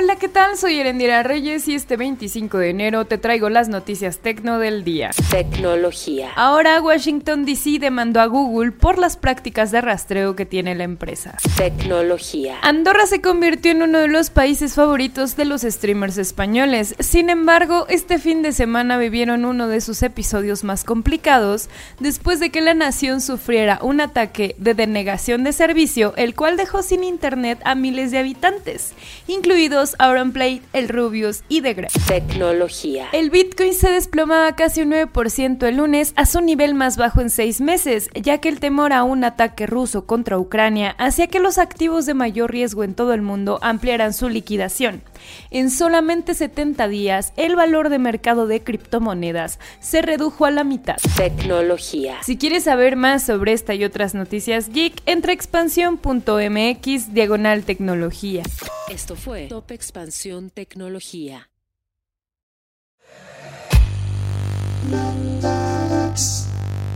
Hola, ¿qué tal? Soy Erendira Reyes y este 25 de enero te traigo las noticias tecno del día. Tecnología. Ahora Washington DC demandó a Google por las prácticas de rastreo que tiene la empresa. Tecnología. Andorra se convirtió en uno de los países favoritos de los streamers españoles. Sin embargo, este fin de semana vivieron uno de sus episodios más complicados después de que la nación sufriera un ataque de denegación de servicio, el cual dejó sin internet a miles de habitantes, incluidos Auronplay, el Rubius y The Grey. Tecnología. El Bitcoin se desplomaba casi un 9% el lunes a su nivel más bajo en seis meses, ya que el temor a un ataque ruso contra Ucrania hacía que los activos de mayor riesgo en todo el mundo ampliaran su liquidación. En solamente 70 días, el valor de mercado de criptomonedas se redujo a la mitad. Tecnología. Si quieres saber más sobre esta y otras noticias geek, entra a expansión.mx diagonal tecnología. Esto fue Top Expansión Tecnología.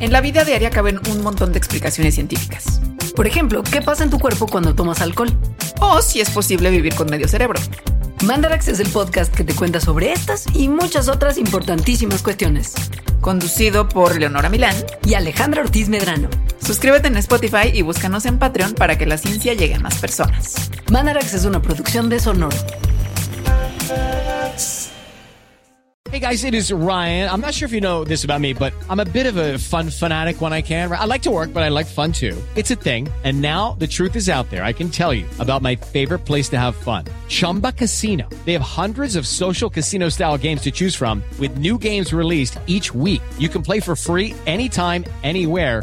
En la vida diaria caben un montón de explicaciones científicas. Por ejemplo, ¿qué pasa en tu cuerpo cuando tomas alcohol? O si es posible vivir con medio cerebro. Mandarax es el podcast que te cuenta sobre estas y muchas otras importantísimas cuestiones. Conducido por Leonora Milán y Alejandra Ortiz Medrano. Suscríbete en Spotify y búscanos en Patreon para que la ciencia llegue a más personas. Mandarax es una producción de Sonoro. Hey guys, it is Ryan. I'm not sure if you know this about me, but I'm a bit of a fun fanatic when I can. I like to work, but I like fun too. It's a thing. And now the truth is out there. I can tell you about my favorite place to have fun. Chumba Casino. They have hundreds of social casino style games to choose from with new games released each week. You can play for free anytime, anywhere